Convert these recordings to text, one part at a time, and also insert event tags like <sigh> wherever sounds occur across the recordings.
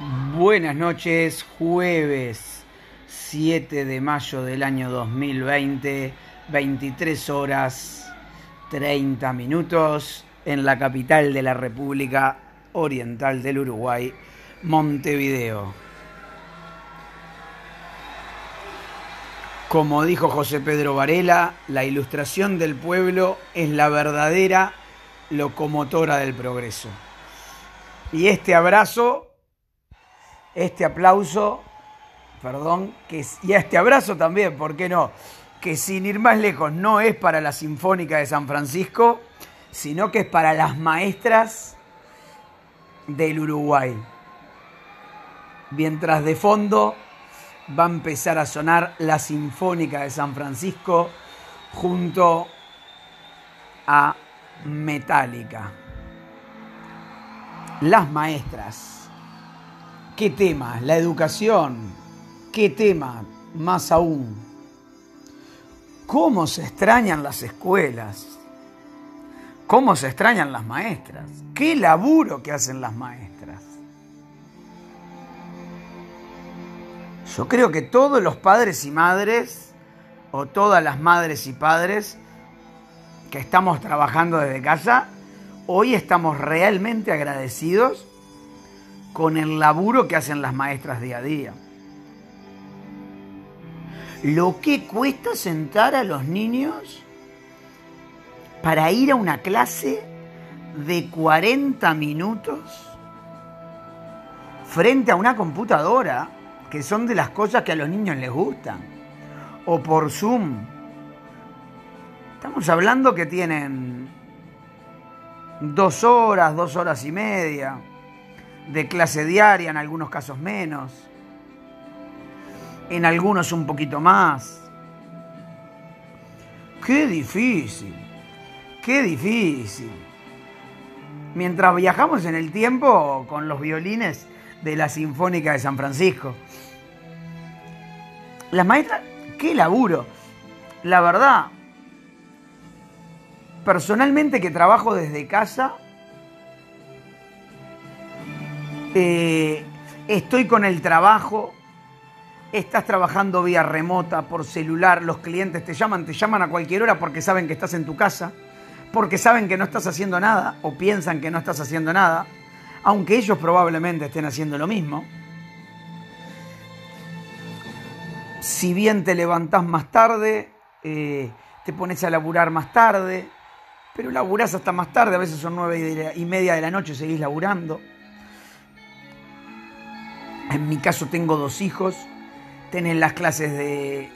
Buenas noches, jueves 7 de mayo del año 2020, 23 horas 30 minutos en la capital de la República Oriental del Uruguay, Montevideo. Como dijo José Pedro Varela, la ilustración del pueblo es la verdadera locomotora del progreso. Y este abrazo este aplauso, perdón, y este abrazo también, ¿por qué no? Que sin ir más lejos no es para la Sinfónica de San Francisco, sino que es para las maestras del Uruguay. Mientras de fondo va a empezar a sonar la Sinfónica de San Francisco junto a Metallica. Las maestras. ¿Qué tema? La educación. ¿Qué tema? Más aún. ¿Cómo se extrañan las escuelas? ¿Cómo se extrañan las maestras? ¿Qué laburo que hacen las maestras? Yo creo que todos los padres y madres, o todas las madres y padres que estamos trabajando desde casa, hoy estamos realmente agradecidos con el laburo que hacen las maestras día a día. Lo que cuesta sentar a los niños para ir a una clase de 40 minutos frente a una computadora, que son de las cosas que a los niños les gustan, o por Zoom. Estamos hablando que tienen dos horas, dos horas y media de clase diaria, en algunos casos menos, en algunos un poquito más. Qué difícil, qué difícil. Mientras viajamos en el tiempo con los violines de la Sinfónica de San Francisco. Las maestras, qué laburo. La verdad, personalmente que trabajo desde casa, eh, estoy con el trabajo, estás trabajando vía remota, por celular, los clientes te llaman, te llaman a cualquier hora porque saben que estás en tu casa, porque saben que no estás haciendo nada o piensan que no estás haciendo nada, aunque ellos probablemente estén haciendo lo mismo. Si bien te levantás más tarde, eh, te pones a laburar más tarde, pero laburás hasta más tarde, a veces son nueve y media de la noche, seguís laburando. En mi caso tengo dos hijos, tienen las clases de,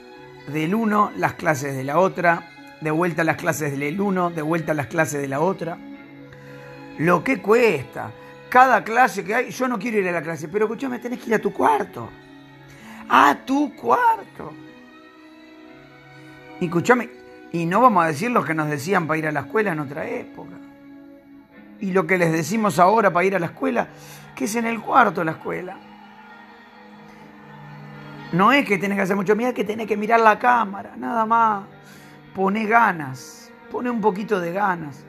del uno, las clases de la otra, de vuelta las clases del uno, de vuelta las clases de la otra. Lo que cuesta, cada clase que hay, yo no quiero ir a la clase, pero escúchame, tenés que ir a tu cuarto. A tu cuarto. Y escúchame, y no vamos a decir lo que nos decían para ir a la escuela en otra época. Y lo que les decimos ahora para ir a la escuela, que es en el cuarto la escuela. No es que tenés que hacer mucho, mira que tenés que mirar la cámara, nada más. Pone ganas, pone un poquito de ganas.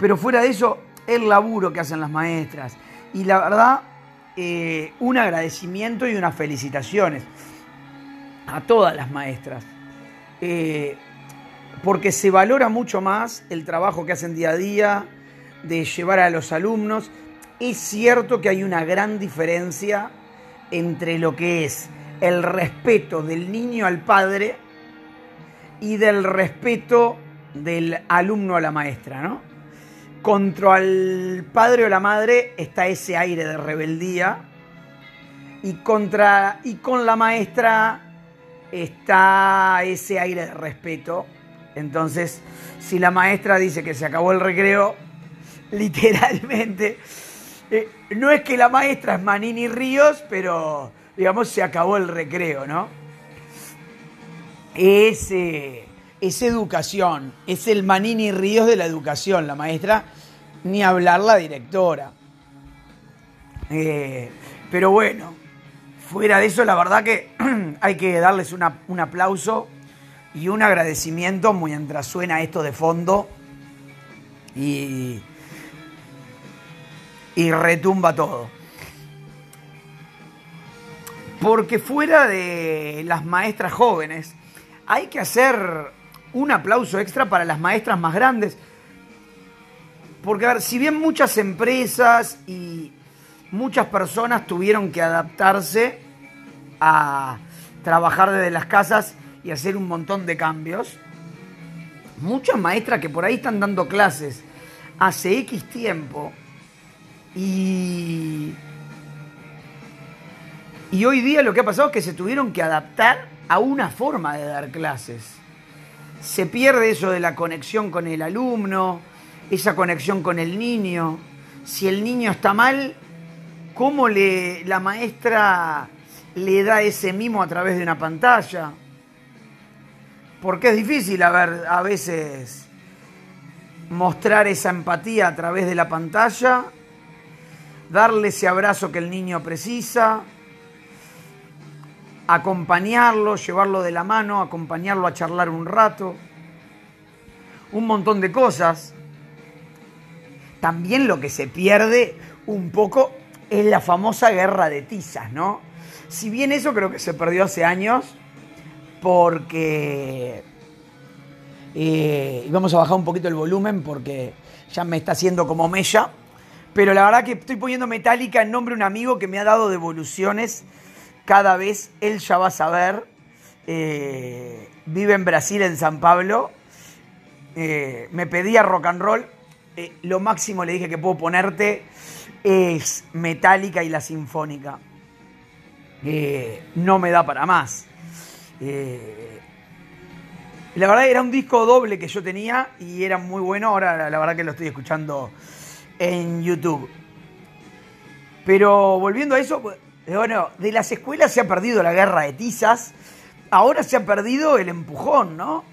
Pero fuera de eso, el laburo que hacen las maestras. Y la verdad, eh, un agradecimiento y unas felicitaciones a todas las maestras. Eh, porque se valora mucho más el trabajo que hacen día a día, de llevar a los alumnos. Es cierto que hay una gran diferencia entre lo que es el respeto del niño al padre y del respeto del alumno a la maestra, ¿no? Contra el padre o la madre está ese aire de rebeldía y contra y con la maestra está ese aire de respeto. Entonces, si la maestra dice que se acabó el recreo, <laughs> literalmente eh, no es que la maestra es Manini Ríos, pero digamos, se acabó el recreo, ¿no? Es, es educación, es el Manini Ríos de la educación, la maestra, ni hablar la directora. Eh, pero bueno, fuera de eso, la verdad que <clears throat> hay que darles un aplauso y un agradecimiento mientras suena esto de fondo y, y retumba todo. Porque fuera de las maestras jóvenes, hay que hacer un aplauso extra para las maestras más grandes. Porque, a ver, si bien muchas empresas y muchas personas tuvieron que adaptarse a trabajar desde las casas y hacer un montón de cambios, muchas maestras que por ahí están dando clases hace X tiempo y, y hoy día lo que ha pasado es que se tuvieron que adaptar a una forma de dar clases. Se pierde eso de la conexión con el alumno, esa conexión con el niño. Si el niño está mal, ¿cómo le, la maestra le da ese mimo a través de una pantalla? Porque es difícil a, ver, a veces mostrar esa empatía a través de la pantalla, darle ese abrazo que el niño precisa, acompañarlo, llevarlo de la mano, acompañarlo a charlar un rato, un montón de cosas. También lo que se pierde un poco es la famosa guerra de tizas, ¿no? Si bien eso creo que se perdió hace años, porque... Eh, y vamos a bajar un poquito el volumen porque ya me está haciendo como mella. Pero la verdad que estoy poniendo metálica en nombre de un amigo que me ha dado devoluciones cada vez. Él ya va a saber. Eh, vive en Brasil, en San Pablo. Eh, me pedía rock and roll. lo máximo le dije que puedo ponerte es metálica y la sinfónica. no me da para más. Eh, la verdad era un disco doble que yo tenía y era muy bueno. Ahora la verdad que lo estoy escuchando en YouTube. Pero volviendo a eso, bueno, de las escuelas se ha perdido la guerra de tizas. Ahora se ha perdido el empujón, ¿no?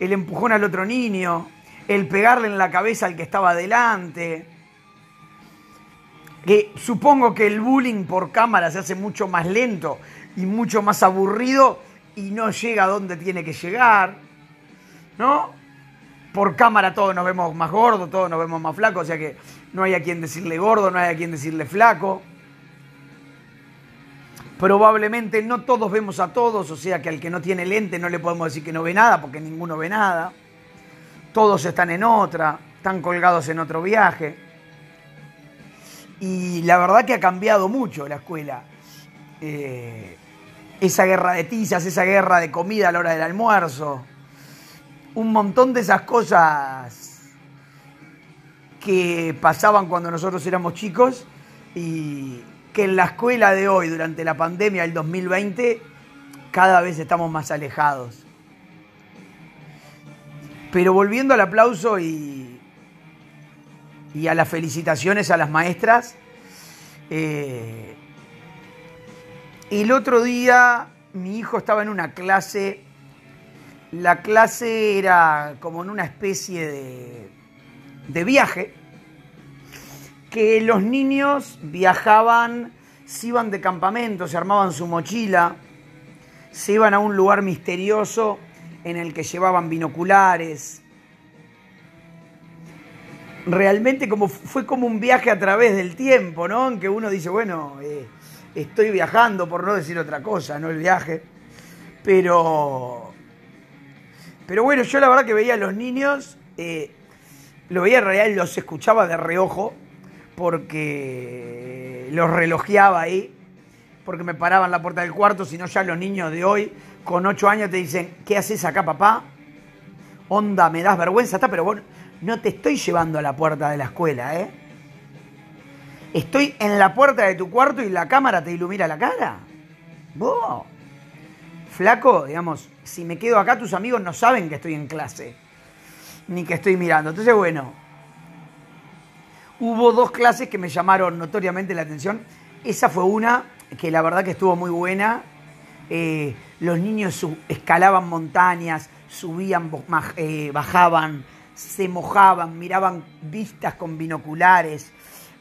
El empujón al otro niño, el pegarle en la cabeza al que estaba adelante. Que supongo que el bullying por cámara se hace mucho más lento y mucho más aburrido y no llega a donde tiene que llegar, ¿no? Por cámara todos nos vemos más gordos, todos nos vemos más flacos, o sea que no hay a quien decirle gordo, no hay a quien decirle flaco. Probablemente no todos vemos a todos, o sea que al que no tiene lente no le podemos decir que no ve nada, porque ninguno ve nada. Todos están en otra, están colgados en otro viaje. Y la verdad que ha cambiado mucho la escuela. Eh, esa guerra de tizas, esa guerra de comida a la hora del almuerzo, un montón de esas cosas que pasaban cuando nosotros éramos chicos y que en la escuela de hoy, durante la pandemia del 2020, cada vez estamos más alejados. Pero volviendo al aplauso y, y a las felicitaciones a las maestras, eh, el otro día mi hijo estaba en una clase, la clase era como en una especie de, de viaje, que los niños viajaban, se iban de campamento, se armaban su mochila, se iban a un lugar misterioso en el que llevaban binoculares. Realmente como, fue como un viaje a través del tiempo, ¿no? En que uno dice, bueno, eh, estoy viajando, por no decir otra cosa, no el viaje. Pero, pero bueno, yo la verdad que veía a los niños, eh, lo veía en realidad, los escuchaba de reojo, porque los relojeaba ahí, porque me paraban la puerta del cuarto, si no ya los niños de hoy, con ocho años, te dicen, ¿qué haces acá, papá? Onda, me das vergüenza, está, pero bueno, no te estoy llevando a la puerta de la escuela, ¿eh? Estoy en la puerta de tu cuarto y la cámara te ilumina la cara. Vos, flaco, digamos, si me quedo acá, tus amigos no saben que estoy en clase, ni que estoy mirando. Entonces, bueno, hubo dos clases que me llamaron notoriamente la atención. Esa fue una que la verdad que estuvo muy buena. Eh, los niños escalaban montañas, subían, eh, bajaban, se mojaban, miraban vistas con binoculares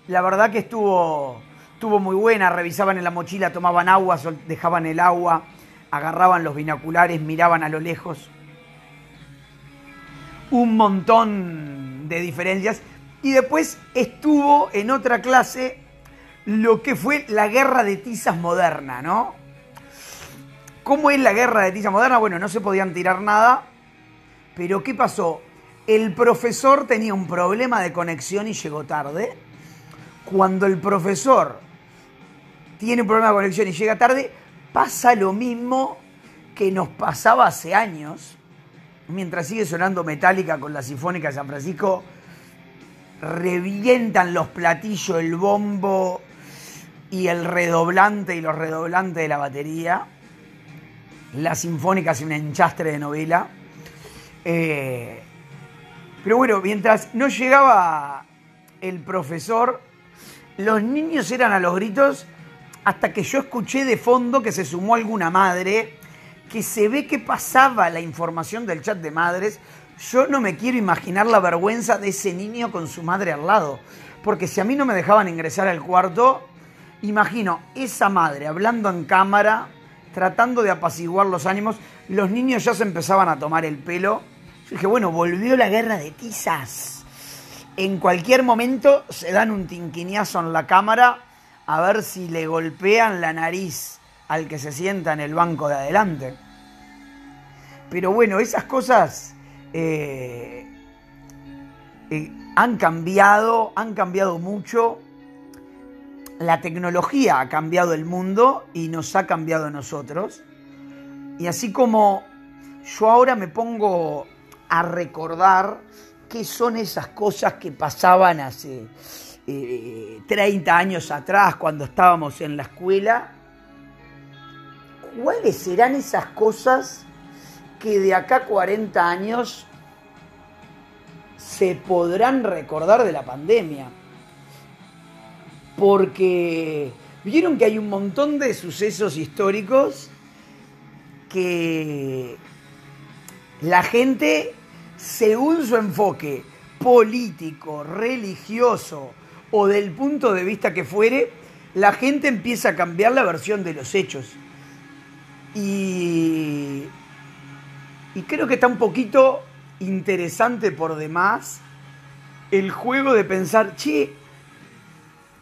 la verdad que estuvo, estuvo muy buena, revisaban en la mochila, tomaban agua, dejaban el agua, agarraban los binoculares, miraban a lo lejos. Un montón de diferencias. Y después estuvo en otra clase lo que fue la guerra de tizas moderna, ¿no? ¿Cómo es la guerra de tiza moderna? Bueno, no se podían tirar nada, pero ¿qué pasó? El profesor tenía un problema de conexión y llegó tarde. Cuando el profesor tiene un problema de conexión y llega tarde, pasa lo mismo que nos pasaba hace años. Mientras sigue sonando Metálica con la Sinfónica de San Francisco, revientan los platillos, el bombo y el redoblante y los redoblantes de la batería. La Sinfónica hace un enchastre de novela. Eh, pero bueno, mientras no llegaba el profesor, los niños eran a los gritos hasta que yo escuché de fondo que se sumó alguna madre, que se ve que pasaba la información del chat de madres. Yo no me quiero imaginar la vergüenza de ese niño con su madre al lado. Porque si a mí no me dejaban ingresar al cuarto, imagino esa madre hablando en cámara, tratando de apaciguar los ánimos, los niños ya se empezaban a tomar el pelo. Yo dije, bueno, volvió la guerra de tizas. En cualquier momento se dan un tinquiniazo en la cámara a ver si le golpean la nariz al que se sienta en el banco de adelante. Pero bueno, esas cosas eh, han cambiado, han cambiado mucho. La tecnología ha cambiado el mundo y nos ha cambiado a nosotros. Y así como yo ahora me pongo a recordar qué son esas cosas que pasaban hace 30 eh, años atrás, cuando estábamos en la escuela, ¿cuáles serán esas cosas que de acá 40 años se podrán recordar de la pandemia? Porque vieron que hay un montón de sucesos históricos que la gente, según su enfoque político, religioso, o del punto de vista que fuere, la gente empieza a cambiar la versión de los hechos. Y, y creo que está un poquito interesante por demás el juego de pensar, che,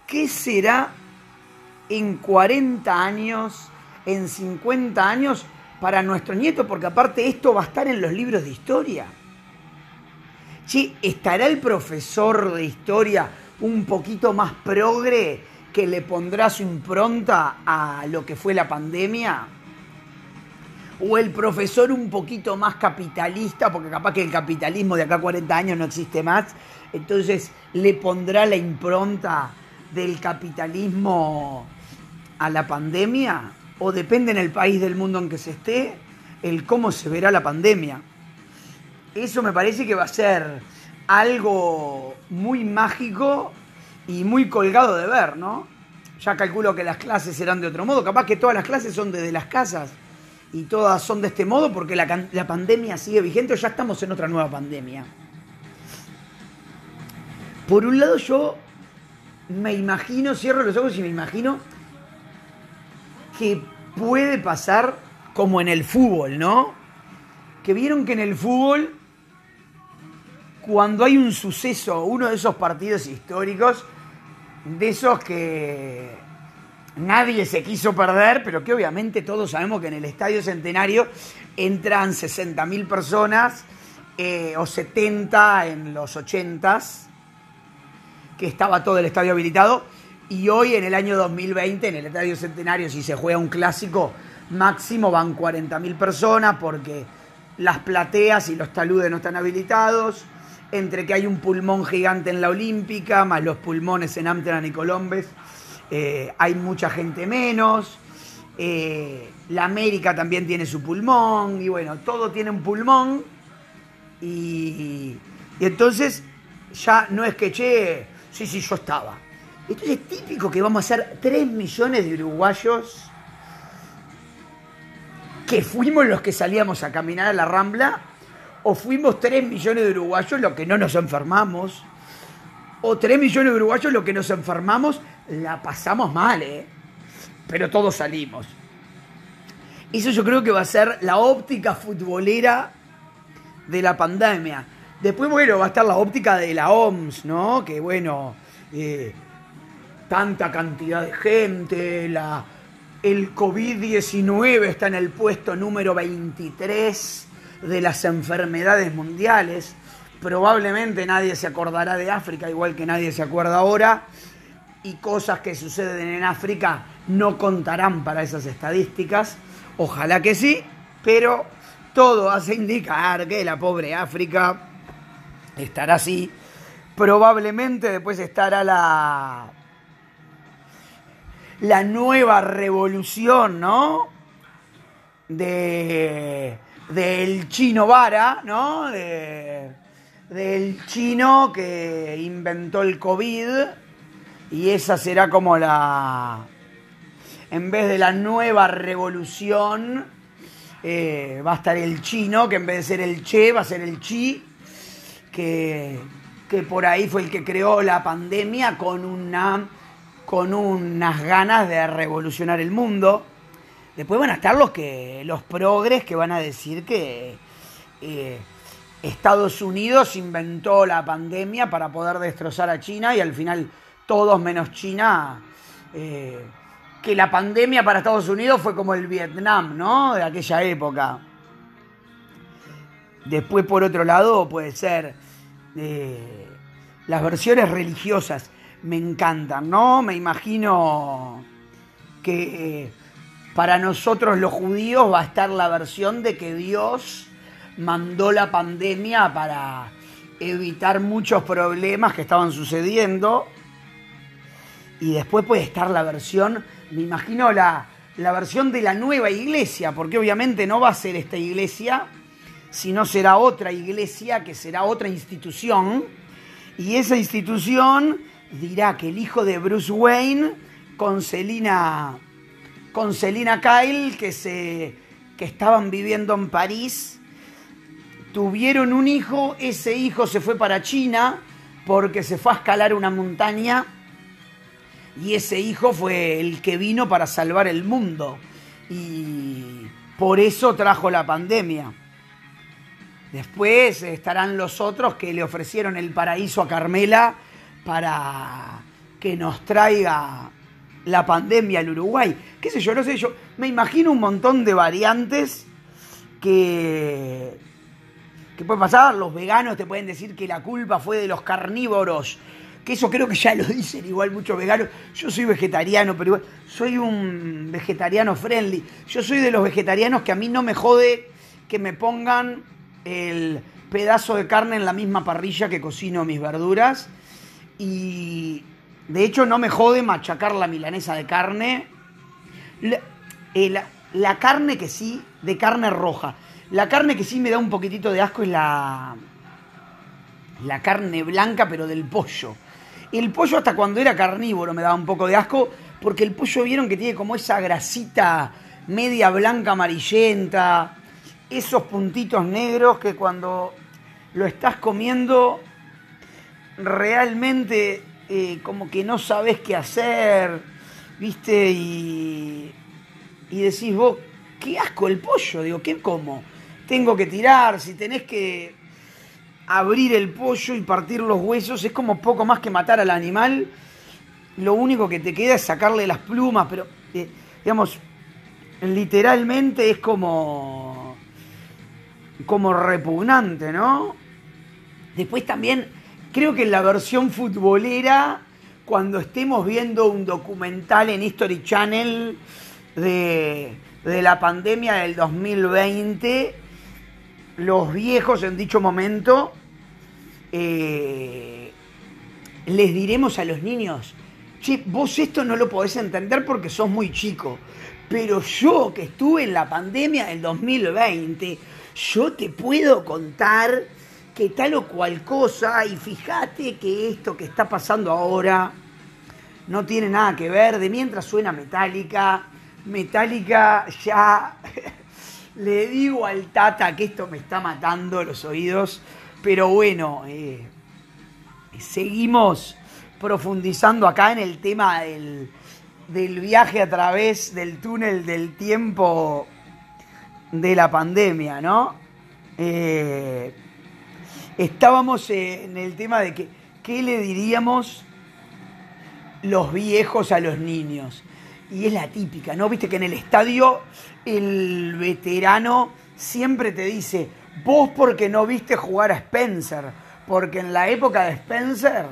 ¿qué será en 40 años, en 50 años para nuestro nieto? Porque aparte esto va a estar en los libros de historia. Che, ¿estará el profesor de historia un poquito más progre que le pondrá su impronta a lo que fue la pandemia? ¿O el profesor un poquito más capitalista, porque capaz que el capitalismo de acá a 40 años no existe más, entonces le pondrá la impronta del capitalismo a la pandemia? ¿O depende en el país del mundo en que se esté el cómo se verá la pandemia? Eso me parece que va a ser algo muy mágico y muy colgado de ver, ¿no? Ya calculo que las clases serán de otro modo. Capaz que todas las clases son desde las casas y todas son de este modo porque la, la pandemia sigue vigente o ya estamos en otra nueva pandemia. Por un lado yo me imagino, cierro los ojos y me imagino que puede pasar como en el fútbol, ¿no? Que vieron que en el fútbol cuando hay un suceso, uno de esos partidos históricos, de esos que nadie se quiso perder, pero que obviamente todos sabemos que en el Estadio Centenario entran 60.000 personas eh, o 70 en los 80s, que estaba todo el estadio habilitado, y hoy en el año 2020 en el Estadio Centenario, si se juega un clásico, máximo van 40.000 personas porque las plateas y los taludes no están habilitados entre que hay un pulmón gigante en la Olímpica, más los pulmones en Amsterdam y Colombes, eh, hay mucha gente menos. Eh, la América también tiene su pulmón, y bueno, todo tiene un pulmón. Y, y entonces ya no es que, che, sí, sí, yo estaba. Entonces es típico que vamos a ser 3 millones de uruguayos que fuimos los que salíamos a caminar a la Rambla o fuimos 3 millones de uruguayos los que no nos enfermamos, o 3 millones de uruguayos los que nos enfermamos, la pasamos mal, ¿eh? Pero todos salimos. Eso yo creo que va a ser la óptica futbolera de la pandemia. Después, bueno, va a estar la óptica de la OMS, ¿no? Que bueno, eh, tanta cantidad de gente, la, el COVID-19 está en el puesto número 23 de las enfermedades mundiales. Probablemente nadie se acordará de África, igual que nadie se acuerda ahora. Y cosas que suceden en África no contarán para esas estadísticas. Ojalá que sí, pero todo hace indicar que la pobre África estará así. Probablemente después estará la, la nueva revolución, ¿no? De, del chino vara, ¿no? del chino que inventó el COVID. Y esa será como la... En vez de la nueva revolución, eh, va a estar el chino, que en vez de ser el che, va a ser el chi, que, que por ahí fue el que creó la pandemia con una con unas ganas de revolucionar el mundo. Después van a estar los que los progres que van a decir que eh, Estados Unidos inventó la pandemia para poder destrozar a China y al final todos menos China eh, que la pandemia para Estados Unidos fue como el Vietnam, ¿no? De aquella época. Después, por otro lado, puede ser eh, las versiones religiosas me encantan, ¿no? Me imagino que eh, para nosotros los judíos va a estar la versión de que Dios mandó la pandemia para evitar muchos problemas que estaban sucediendo. Y después puede estar la versión, me imagino la, la versión de la nueva iglesia, porque obviamente no va a ser esta iglesia, sino será otra iglesia que será otra institución. Y esa institución dirá que el hijo de Bruce Wayne con Selina, con Kyle, que, se, que estaban viviendo en París, tuvieron un hijo, ese hijo se fue para China porque se fue a escalar una montaña y ese hijo fue el que vino para salvar el mundo y por eso trajo la pandemia. Después estarán los otros que le ofrecieron el paraíso a Carmela para que nos traiga la pandemia al Uruguay. ¿Qué sé yo? No sé yo. Me imagino un montón de variantes que, que puede pasar. Los veganos te pueden decir que la culpa fue de los carnívoros. Que eso creo que ya lo <laughs> dicen igual muchos veganos. Yo soy vegetariano, pero igual soy un vegetariano friendly. Yo soy de los vegetarianos que a mí no me jode que me pongan el pedazo de carne en la misma parrilla que cocino mis verduras y de hecho no me jode machacar la milanesa de carne. Eh, la, carne que sí, de carne roja. La carne que sí me da un poquitito de asco es la, la carne blanca, pero del pollo. El pollo hasta cuando era carnívoro me daba un poco de asco, porque el pollo vieron que tiene como esa grasita media blanca amarillenta, esos puntitos negros que cuando lo estás comiendo realmente eh, como que no sabes qué hacer, ¿viste? Y, y decís vos, qué asco el pollo, digo, ¿qué como? Tengo que tirar, si tenés que abrir el pollo y partir los huesos, es como poco más que matar al animal. Lo único que te queda es sacarle las plumas, pero, eh, digamos, literalmente es como, como repugnante, ¿no? Después también Creo que en la versión futbolera, cuando estemos viendo un documental en History Channel de, la pandemia del 2020, los viejos en dicho momento eh, les diremos a los niños, che, vos esto no lo podés entender porque sos muy chico, pero yo que estuve en la pandemia del 2020, yo te puedo contar que tal o cual cosa y fíjate que esto que está pasando ahora no tiene nada que ver, de mientras suena metálica, metálica ya <laughs> le digo al tata que esto me está matando los oídos, pero bueno, eh, seguimos profundizando acá en el tema del, del viaje a través del túnel del tiempo de la pandemia, ¿no? Eh, estábamos en el tema de que, ¿qué le diríamos los viejos a los niños? y es la típica, ¿no? Viste que en el estadio el veterano siempre te dice, vos porque no viste jugar a Spencer, porque en la época de Spencer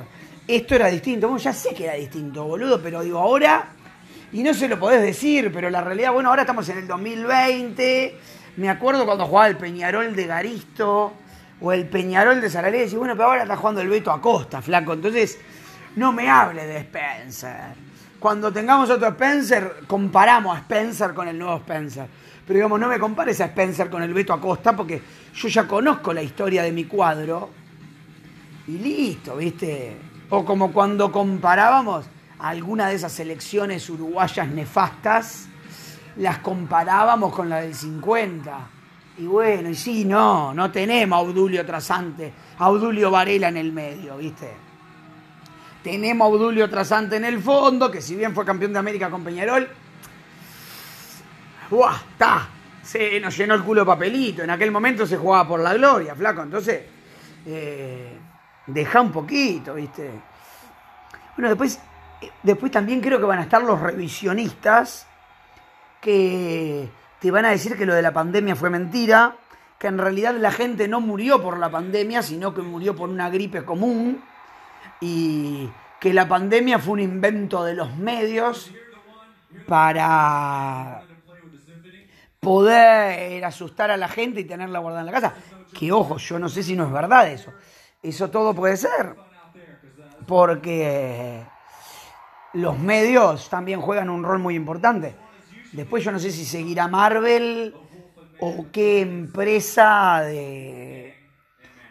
esto era distinto. Bueno, ya sé que era distinto, boludo, pero digo, ahora, y no se lo podés decir, pero la realidad, bueno, ahora estamos en el 2020, me acuerdo cuando jugaba el Peñarol de Garisto o el Peñarol de Saralé, y bueno, pero ahora está jugando el Beto Acosta, flaco, entonces no me hable de Spencer. Cuando tengamos otro Spencer, comparamos a Spencer con el nuevo Spencer. Pero digamos, no me compares a Spencer con el Beto Acosta porque yo ya conozco la historia de mi cuadro. Y listo, ¿viste? O como cuando comparábamos alguna de esas selecciones uruguayas nefastas, las comparábamos con la del 50. Y bueno, y sí, no, no tenemos a Audulio Trasante, a Audulio Varela en el medio, ¿viste? Tenemos a Audulio Trasante en el fondo, que si bien fue campeón de América con Peñarol, ¡buah! Está. Se nos llenó el culo de papelito. En aquel momento se jugaba por la gloria, flaco. Entonces, eh, deja un poquito, ¿viste? Bueno, después, después también creo que van a estar los revisionistas que te van a decir que lo de la pandemia fue mentira, que en realidad la gente no murió por la pandemia, sino que murió por una gripe común y que la pandemia fue un invento de los medios para poder asustar a la gente y tenerla guardada en la casa. Que ojo, yo no sé si no es verdad eso. Eso todo puede ser. Porque los medios también juegan un rol muy importante. Después yo no sé si seguirá Marvel o qué empresa de,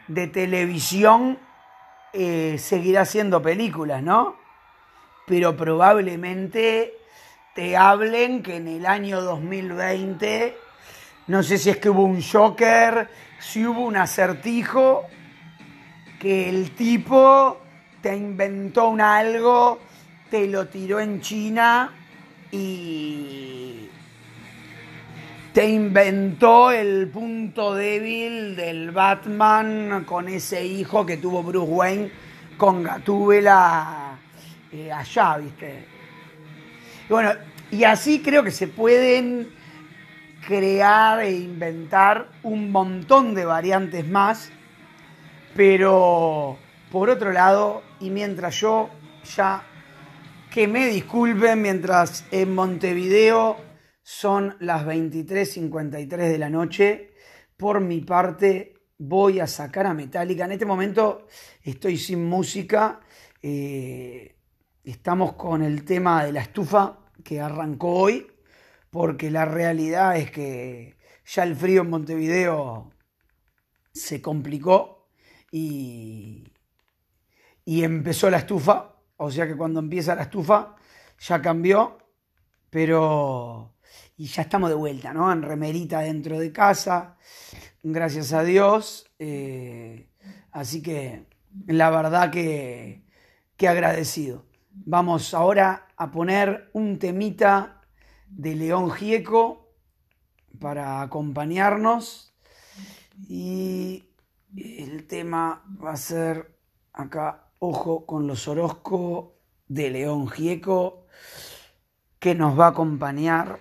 de televisión eh, seguirá haciendo películas, ¿no? Pero probablemente te hablen que en el año 2020, no sé si es que hubo un Joker, si hubo un acertijo, que el tipo te inventó un algo, te lo tiró en China y te inventó el punto débil del Batman con ese hijo que tuvo Bruce Wayne con Gatúbela eh, allá, ¿viste? Y bueno, y así creo que se pueden crear e inventar un montón de variantes más, pero por otro lado, y mientras yo ya que me disculpen, mientras en Montevideo son las 23.53 de la noche. Por mi parte, voy a sacar a Metallica. En este momento estoy sin música. Eh, estamos con el tema de la estufa que arrancó hoy, porque la realidad es que ya el frío en Montevideo se complicó y, y empezó la estufa. O sea que cuando empieza la estufa ya cambió, pero y ya estamos de vuelta, ¿no? En remerita dentro de casa, gracias a Dios. Eh, así que la verdad que, que agradecido. Vamos ahora a poner un temita de León Gieco para acompañarnos. Y el tema va a ser acá, ojo con los Orozco de León Gieco, que nos va a acompañar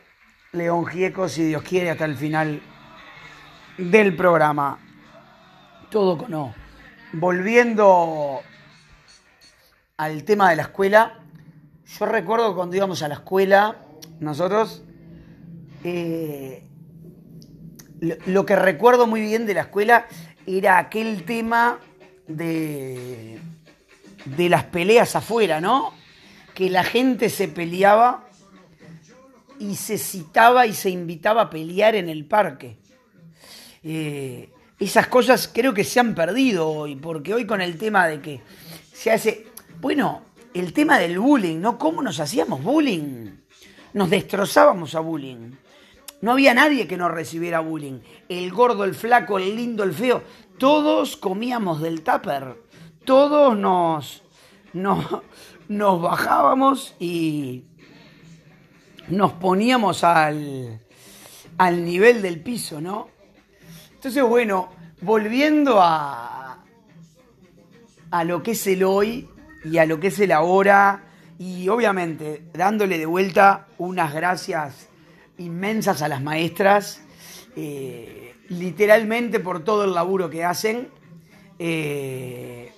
León Gieco, si Dios quiere, hasta el final del programa. Todo con no. Volviendo al tema de la escuela, yo recuerdo cuando íbamos a la escuela, nosotros, eh, lo, que recuerdo muy bien de la escuela era aquel tema de, de las peleas afuera, ¿no? Que la gente se peleaba y se citaba y se invitaba a pelear en el parque. Eh, esas cosas creo que se han perdido hoy, porque hoy con el tema de que se hace, bueno, el tema del bullying, ¿no? ¿Cómo nos hacíamos bullying? Nos destrozábamos a bullying. No había nadie que no recibiera bullying. El gordo, el flaco, el lindo, el feo. Todos comíamos del tupper. Todos nos, nos, nos bajábamos y, nos poníamos al, al nivel del piso, ¿no? Entonces, bueno, volviendo a, a lo que es el hoy y a lo que es el ahora Y obviamente dándole de vuelta unas gracias inmensas a las maestras, eh, literalmente por todo el laburo que hacen. Eh,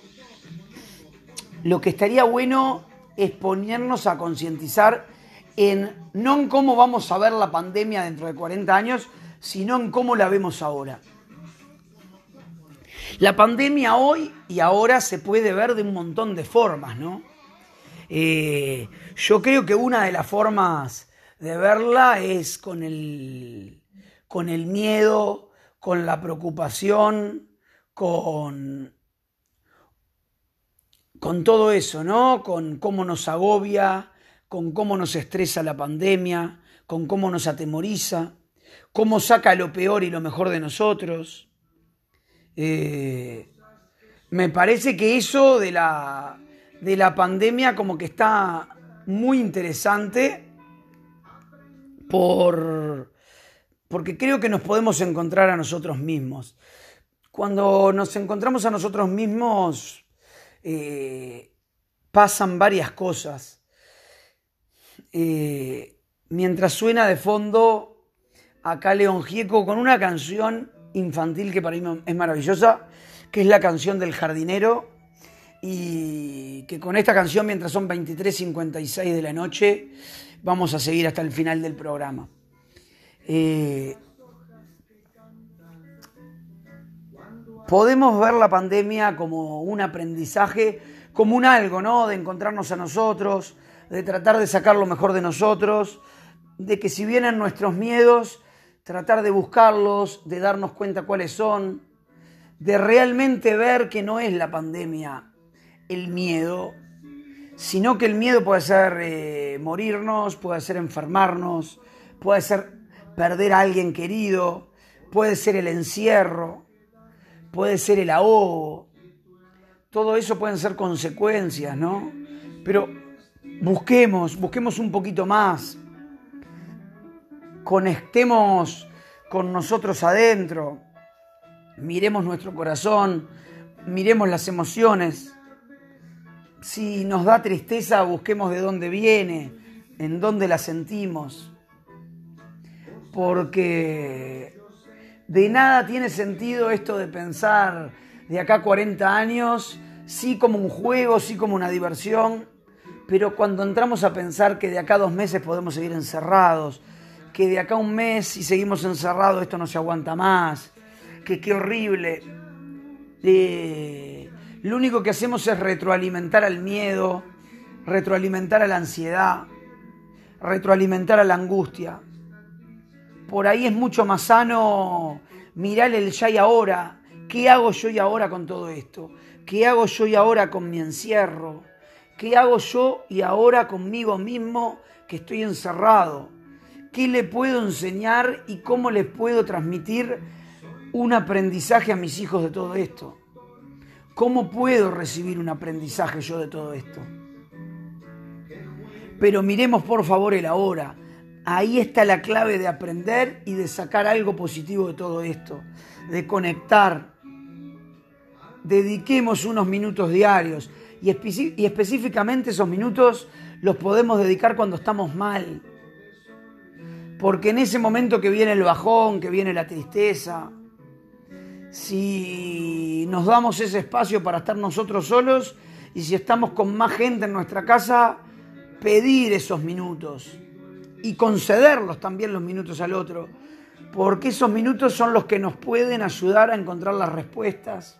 lo que estaría bueno es ponernos a concientizar en no en cómo vamos a ver la pandemia dentro de 40 años, sino en cómo la vemos ahora. La pandemia hoy y ahora se puede ver de un montón de formas, ¿no? Eh, yo creo que una de las formas de verla es con el, con el miedo, con la preocupación, con, con todo eso, ¿no? Con cómo nos agobia, con cómo nos estresa la pandemia, con cómo nos atemoriza, cómo saca lo peor y lo mejor de nosotros. Eh, me parece que eso de la, de la pandemia como que está muy interesante por, porque creo que nos podemos encontrar a nosotros mismos. Cuando nos encontramos a nosotros mismos eh, pasan varias cosas. Eh, mientras suena de fondo acá León Gieco con una canción infantil que para mí es maravillosa, que es la canción del jardinero, y que con esta canción, mientras son 23.56 de la noche, vamos a seguir hasta el final del programa. Eh, podemos ver la pandemia como un aprendizaje, como un algo, ¿no? De encontrarnos a nosotros, de tratar de sacar lo mejor de nosotros, de que si vienen nuestros miedos, tratar de buscarlos, de darnos cuenta cuáles son, de realmente ver que no es la pandemia el miedo, sino que el miedo puede ser eh, morirnos, puede ser enfermarnos, puede ser perder a alguien querido, puede ser el encierro, puede ser el ahogo. Todo eso pueden ser consecuencias, ¿no? Pero busquemos, busquemos un poquito más, conectemos con nosotros adentro, miremos nuestro corazón, miremos las emociones. Si nos da tristeza, busquemos de dónde viene, en dónde la sentimos. Porque de nada tiene sentido esto de pensar de acá 40 años, sí como un juego, sí como una diversión, pero cuando entramos a pensar que de acá dos meses podemos seguir encerrados, que de acá un mes si seguimos encerrados esto no se aguanta más, que qué horrible. Eh, lo único que hacemos es retroalimentar al miedo, retroalimentar a la ansiedad, retroalimentar a la angustia. Por ahí es mucho más sano mirar el ya y ahora. ¿Qué hago yo y ahora con todo esto? ¿Qué hago yo y ahora con mi encierro? ¿Qué hago yo y ahora conmigo mismo que estoy encerrado? ¿Qué le puedo enseñar y cómo les puedo transmitir un aprendizaje a mis hijos de todo esto? ¿Cómo puedo recibir un aprendizaje yo de todo esto? Pero miremos por favor el ahora. Ahí está la clave de aprender y de sacar algo positivo de todo esto, de conectar. Dediquemos unos minutos diarios y, específicamente esos minutos los podemos dedicar cuando estamos mal. Porque en ese momento que viene el bajón, que viene la tristeza, si nos damos ese espacio para estar nosotros solos y si estamos con más gente en nuestra casa, pedir esos minutos y concederlos también los minutos al otro, porque esos minutos son los que nos pueden ayudar a encontrar las respuestas.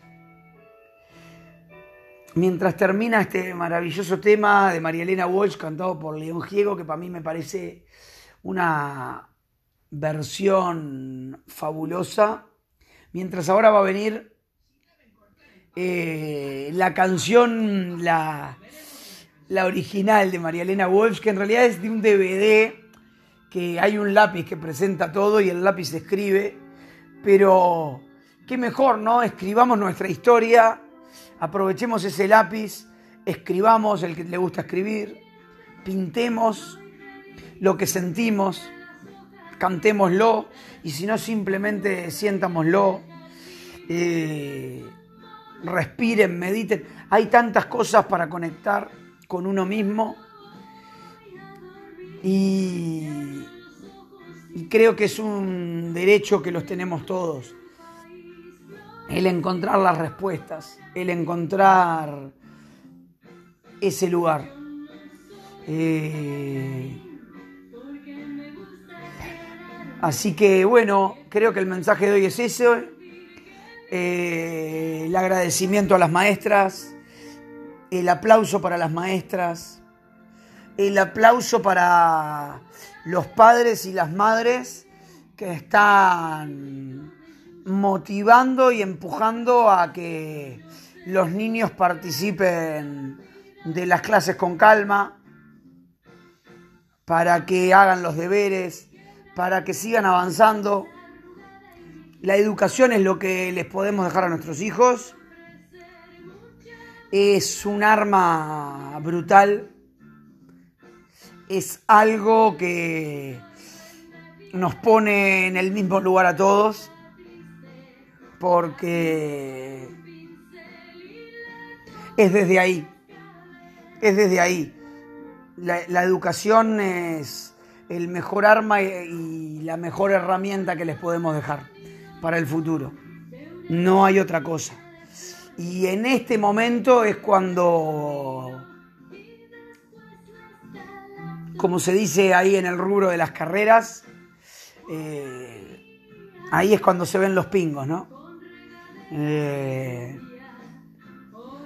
Mientras termina este maravilloso tema de María Elena Walsh cantado por León Giego, que para mí me parece una versión fabulosa, mientras ahora va a venir eh, la canción, la, la original de María Elena Walsh, que en realidad es de un DVD, que hay un lápiz que presenta todo y el lápiz escribe, pero qué mejor, ¿no? Escribamos nuestra historia aprovechemos ese lápiz, escribamos el que le gusta escribir, pintemos lo que sentimos, cantémoslo y si no simplemente siéntamoslo, eh, respiren, mediten. Hay tantas cosas para conectar con uno mismo Y, creo que es un derecho que los tenemos todos. El encontrar las respuestas, el encontrar ese lugar. Eh, así que bueno, creo que el mensaje de hoy es ese. Eh, el agradecimiento a las maestras, el aplauso para las maestras, el aplauso para los padres y las madres que están motivando y empujando a que los niños participen de las clases con calma, para que hagan los deberes, para que sigan avanzando. La educación es lo que les podemos dejar a nuestros hijos. Es un arma brutal. Es algo que nos pone en el mismo lugar a todos. Porque es desde ahí. Es desde ahí. La, educación es el mejor arma y la mejor herramienta que les podemos dejar para el futuro. No hay otra cosa. Y en este momento es cuando, como se dice ahí en el rubro de las carreras, eh, ahí es cuando se ven los pingos, ¿no? Eh,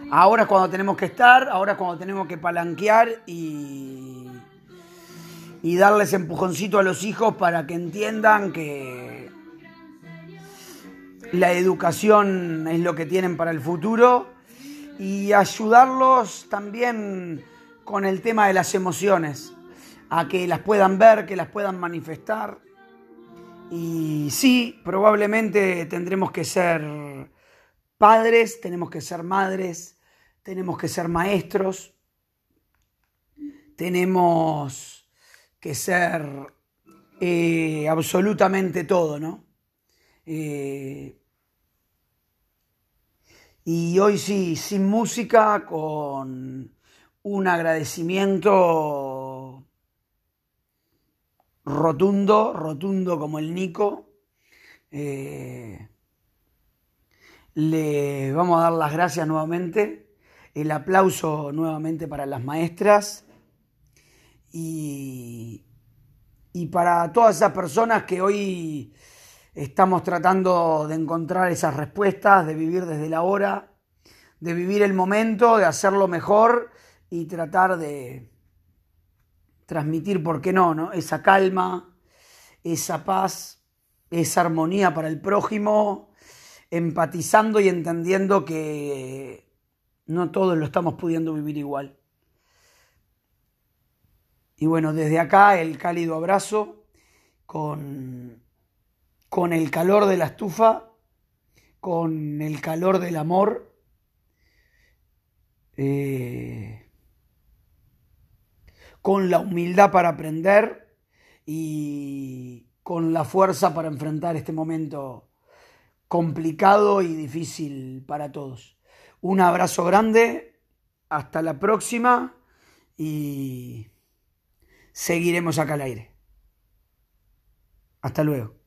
ahora es cuando tenemos que estar, ahora es cuando tenemos que palanquear y, y darles empujoncito a los hijos para que entiendan que la educación es lo que tienen para el futuro y ayudarlos también con el tema de las emociones, a que las puedan ver, que las puedan manifestar. Y sí, probablemente tendremos que ser padres, tenemos que ser madres, tenemos que ser maestros, tenemos que ser eh, absolutamente todo, ¿no? Eh, y hoy sí, sin música, con un agradecimiento rotundo, rotundo como el Nico. Eh, le vamos a dar las gracias nuevamente, el aplauso nuevamente para las maestras y, para todas esas personas que hoy Estamos tratando de encontrar esas respuestas, de vivir desde la hora, de vivir el momento, de hacerlo mejor y tratar de transmitir, ¿por qué no? no? Esa calma, esa paz, esa armonía para el prójimo, empatizando y entendiendo que no todos lo estamos pudiendo vivir igual. Y bueno, desde acá el cálido abrazo con con el calor de la estufa, con el calor del amor, eh, con la humildad para aprender y con la fuerza para enfrentar este momento complicado y difícil para todos. Un abrazo grande, hasta la próxima y seguiremos acá al aire. Hasta luego.